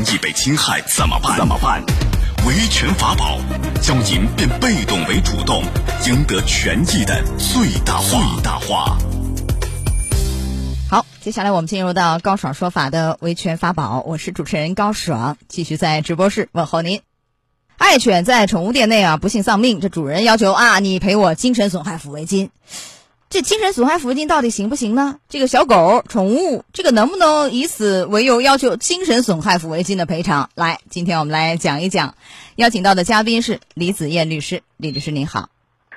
益被侵害怎么办？怎么办？维权法宝，教您变被动为主动，赢得权益的最大化。最大化。好，接下来我们进入到高爽说法的维权法宝，我是主持人高爽，继续在直播室问候您。爱犬在宠物店内啊不幸丧命，这主人要求啊你赔我精神损害抚慰金。这精神损害抚慰金到底行不行呢？这个小狗宠物，这个能不能以此为由要求精神损害抚慰金的赔偿？来，今天我们来讲一讲。邀请到的嘉宾是李子燕律师，李律师您好。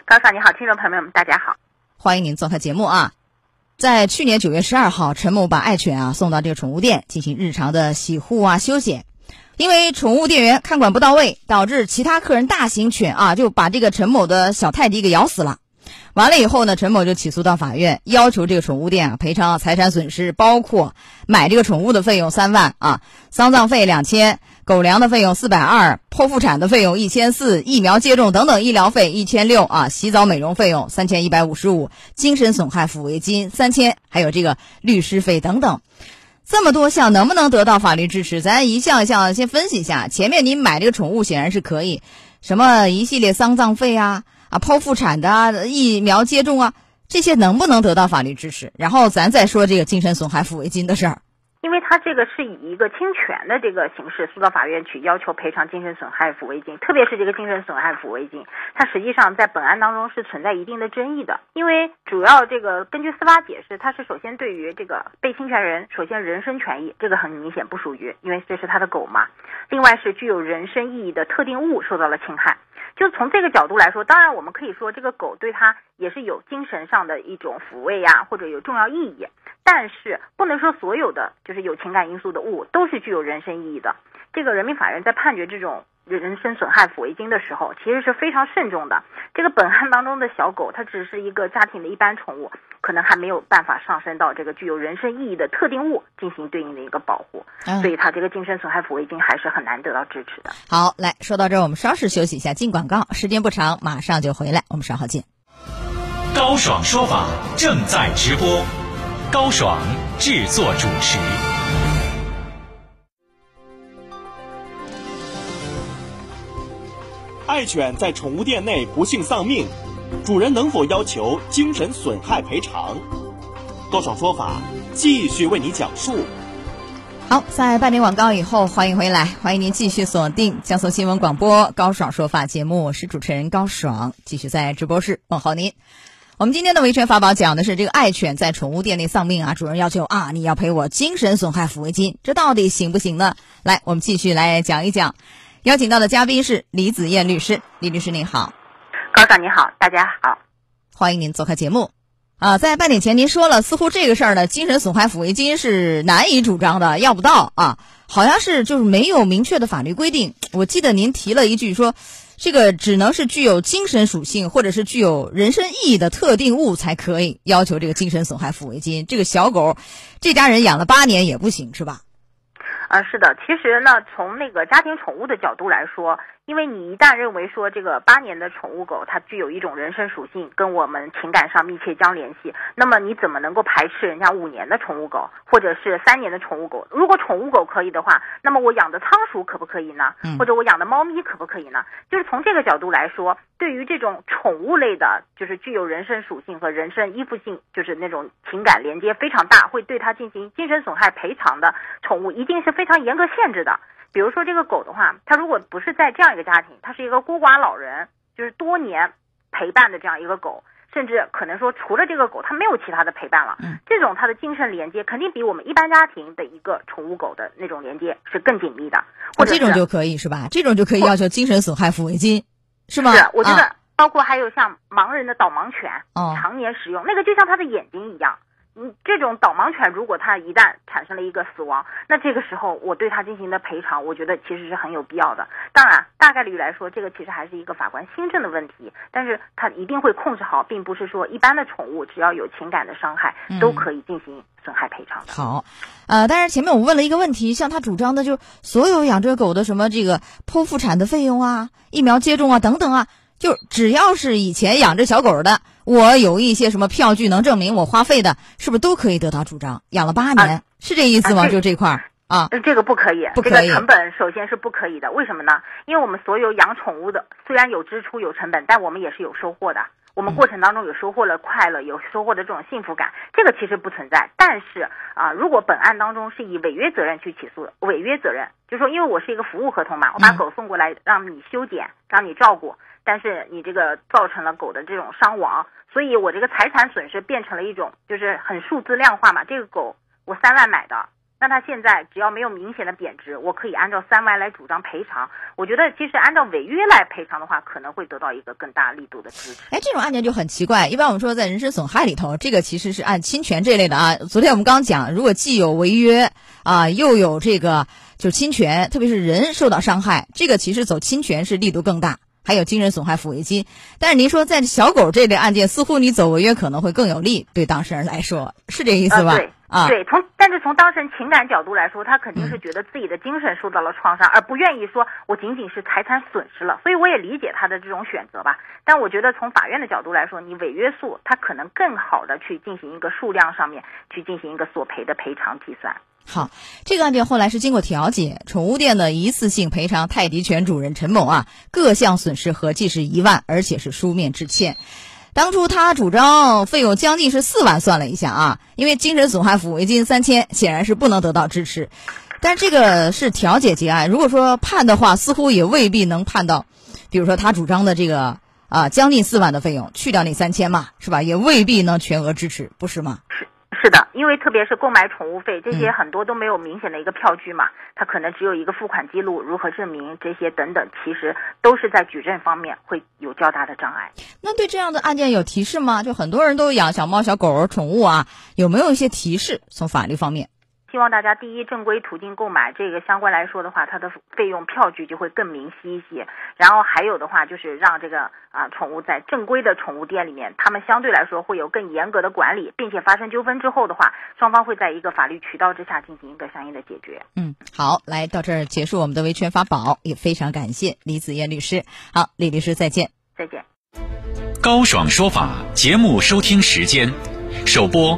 高嫂你好，听众朋友们大家好，欢迎您做客节目啊。在去年九月十二号，陈某把爱犬啊送到这个宠物店进行日常的洗护啊修剪，因为宠物店员看管不到位，导致其他客人大型犬啊就把这个陈某的小泰迪给咬死了。完了以后呢，陈某就起诉到法院，要求这个宠物店啊赔偿财产损失，包括买这个宠物的费用三万啊，丧葬费两千，狗粮的费用四百二，剖腹产的费用一千四，疫苗接种等等医疗费一千六啊，洗澡美容费用三千一百五十五，精神损害抚慰金三千，还有这个律师费等等，这么多项能不能得到法律支持？咱一项一项先分析一下。前面你买这个宠物显然是可以，什么一系列丧葬费啊。啊，剖腹产的，疫苗接种啊，这些能不能得到法律支持？然后咱再说这个精神损害抚慰金的事儿。因为他这个是以一个侵权的这个形式诉到法院去要求赔偿精神损害抚慰金，特别是这个精神损害抚慰金，它实际上在本案当中是存在一定的争议的。因为主要这个根据司法解释，它是首先对于这个被侵权人，首先人身权益这个很明显不属于，因为这是他的狗嘛。另外是具有人身意义的特定物受到了侵害。就从这个角度来说，当然我们可以说这个狗对它也是有精神上的一种抚慰呀，或者有重要意义。但是不能说所有的就是有情感因素的物都是具有人身意义的。这个人民法院在判决这种人身损害抚慰金的时候，其实是非常慎重的。这个本案当中的小狗，它只是一个家庭的一般宠物，可能还没有办法上升到这个具有人身意义的特定物进行对应的一个保护，所以它这个精神损害抚慰金还是很难得到支持的。好，来说到这儿，我们稍事休息一下，进广告，时间不长，马上就回来，我们稍后见。高爽说法正在直播，高爽制作主持。爱犬在宠物店内不幸丧命，主人能否要求精神损害赔偿？高爽说法继续为你讲述。好，在半点广告以后，欢迎回来，欢迎您继续锁定江苏新闻广播高爽说法节目，我是主持人高爽，继续在直播室问候您。我们今天的维权法宝讲的是这个爱犬在宠物店内丧命啊，主人要求啊，你要赔我精神损害抚慰金，这到底行不行呢？来，我们继续来讲一讲。邀请到的嘉宾是李子燕律师，李律师您好，高总你好，大家好，欢迎您做客节目。啊，在半点前您说了，似乎这个事儿呢，精神损害抚慰金是难以主张的，要不到啊，好像是就是没有明确的法律规定。我记得您提了一句说，这个只能是具有精神属性或者是具有人身意义的特定物才可以要求这个精神损害抚慰金。这个小狗，这家人养了八年也不行是吧？啊，是的，其实呢，从那个家庭宠物的角度来说。因为你一旦认为说这个八年的宠物狗它具有一种人身属性，跟我们情感上密切相联系，那么你怎么能够排斥人家五年的宠物狗，或者是三年的宠物狗？如果宠物狗可以的话，那么我养的仓鼠可不可以呢？或者我养的猫咪可不可以呢？就是从这个角度来说，对于这种宠物类的，就是具有人身属性和人身依附性，就是那种情感连接非常大，会对它进行精神损害赔偿的宠物，一定是非常严格限制的。比如说这个狗的话，它如果不是在这样一个家庭，它是一个孤寡老人，就是多年陪伴的这样一个狗，甚至可能说除了这个狗，它没有其他的陪伴了。嗯，这种它的精神连接肯定比我们一般家庭的一个宠物狗的那种连接是更紧密的。或者这种就可以是吧？这种就可以要求精神损害抚慰金，是吗？是，我觉得包括还有像盲人的导盲犬，常年使用那个就像他的眼睛一样。嗯，这种导盲犬如果它一旦产生了一个死亡，那这个时候我对它进行的赔偿，我觉得其实是很有必要的。当然，大概率来说，这个其实还是一个法官新政的问题，但是它一定会控制好，并不是说一般的宠物只要有情感的伤害都可以进行损害赔偿的。好，呃，但是前面我问了一个问题，像他主张的，就所有养这个狗的什么这个剖腹产的费用啊、疫苗接种啊等等啊。就只要是以前养着小狗的，我有一些什么票据能证明我花费的，是不是都可以得到主张？养了八年，是这意思吗？就这块儿。啊，这个不可以，不可以这个成本首先是不可以的。为什么呢？因为我们所有养宠物的，虽然有支出有成本，但我们也是有收获的。我们过程当中有收获了快乐，有收获的这种幸福感，这个其实不存在。但是啊，如果本案当中是以违约责任去起诉，违约责任就是说，因为我是一个服务合同嘛，我把嗯狗送过来让你修剪，让你照顾，但是你这个造成了狗的这种伤亡，所以我这个财产损失变成了一种就是很数字量化嘛。这个狗我三万买的，那它现在只要没有明显的贬值，我可以按照三万来主张赔偿。我觉得其实按照违约来赔偿的话，可能会得到一个更大力度的支持。哎，这种案件就很奇怪。一般我们说在人身损害里头，这个其实是按侵权这类的啊。昨天我们刚讲，如果既有违约啊，又有这个就是侵权，特别是人受到伤害，这个其实走侵权是力度更大。还有精神损害抚慰金，但是您说在小狗这类案件，似乎你走违约可能会更有利，对当事人来说是这意思吧？呃、对啊，对，从但是从当事人情感角度来说，他肯定是觉得自己的精神受到了创伤，而不愿意说我仅仅是财产损失了，所以我也理解他的这种选择吧。但我觉得从法院的角度来说，你违约诉，他可能更好的去进行一个数量上面去进行一个索赔的赔偿计算。好，这个案件后来是经过调解，宠物店的一次性赔偿泰迪犬主人陈某啊，各项损失合计是一万，而且是书面致歉。当初他主张费用将近是四万，算了一下啊，因为精神损害抚慰金三千，显然是不能得到支持。但这个是调解结案，如果说判的话，似乎也未必能判到，比如说他主张的这个啊将近四万的费用，去掉那三千嘛，是吧？也未必能全额支持，不是吗？是。的，因为特别是购买宠物费，这些嗯很多都没有明显的一个票据嘛，它可能只有一个付款记录，如何证明这些等等，其实都是在举证方面会有较大的障碍。那对这样的案件有提示吗？就很多人都养小猫、小狗、宠物啊，有没有一些提示？从法律方面，希望大家第一正规途径购买这个相关来说的话，它的费用票据就会更明晰一些。然后还有的话就是让这个啊宠物在正规的宠物店里面，他们相对来说会有更严格的管理，并且发生纠纷之后的话，双方会在一个法律渠道之下进行一个相应的解决。嗯，好，来到这儿结束我们的维权法宝，也非常感谢李子燕律师。好，李律师再见。再见。高爽说法节目收听时间，首播